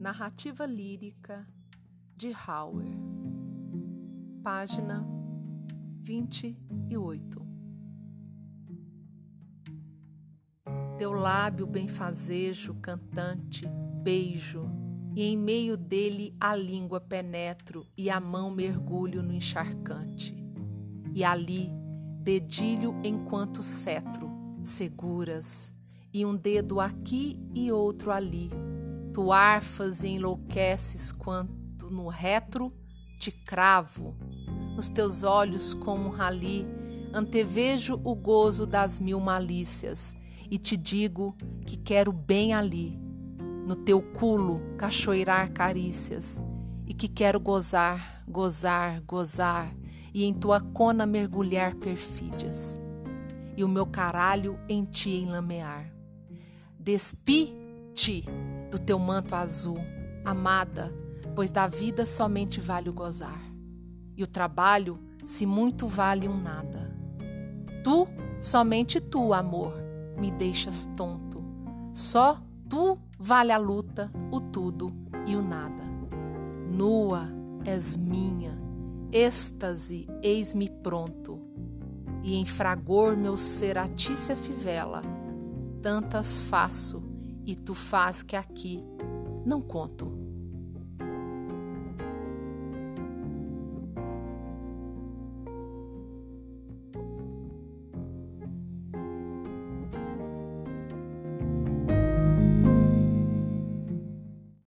Narrativa lírica de Hauer, página 28. Teu lábio benfazejo, cantante, beijo, e em meio dele a língua penetro e a mão mergulho no encharcante. E ali, dedilho enquanto cetro, seguras, e um dedo aqui e outro ali Tu arfas e enlouqueces quanto no retro te cravo. Nos teus olhos, como um rali, antevejo o gozo das mil malícias e te digo que quero bem ali, no teu culo cachoeirar carícias e que quero gozar, gozar, gozar e em tua cona mergulhar perfídias e o meu caralho em ti enlamear. Despi-te do teu manto azul, amada, pois da vida somente vale o gozar, e o trabalho, se muito vale um nada. Tu, somente tu, amor, me deixas tonto. Só tu vale a luta, o tudo e o nada. Nua és minha, êxtase, eis-me pronto. E em fragor meu ser a ti se fivela, tantas faço e tu faz que aqui não conto.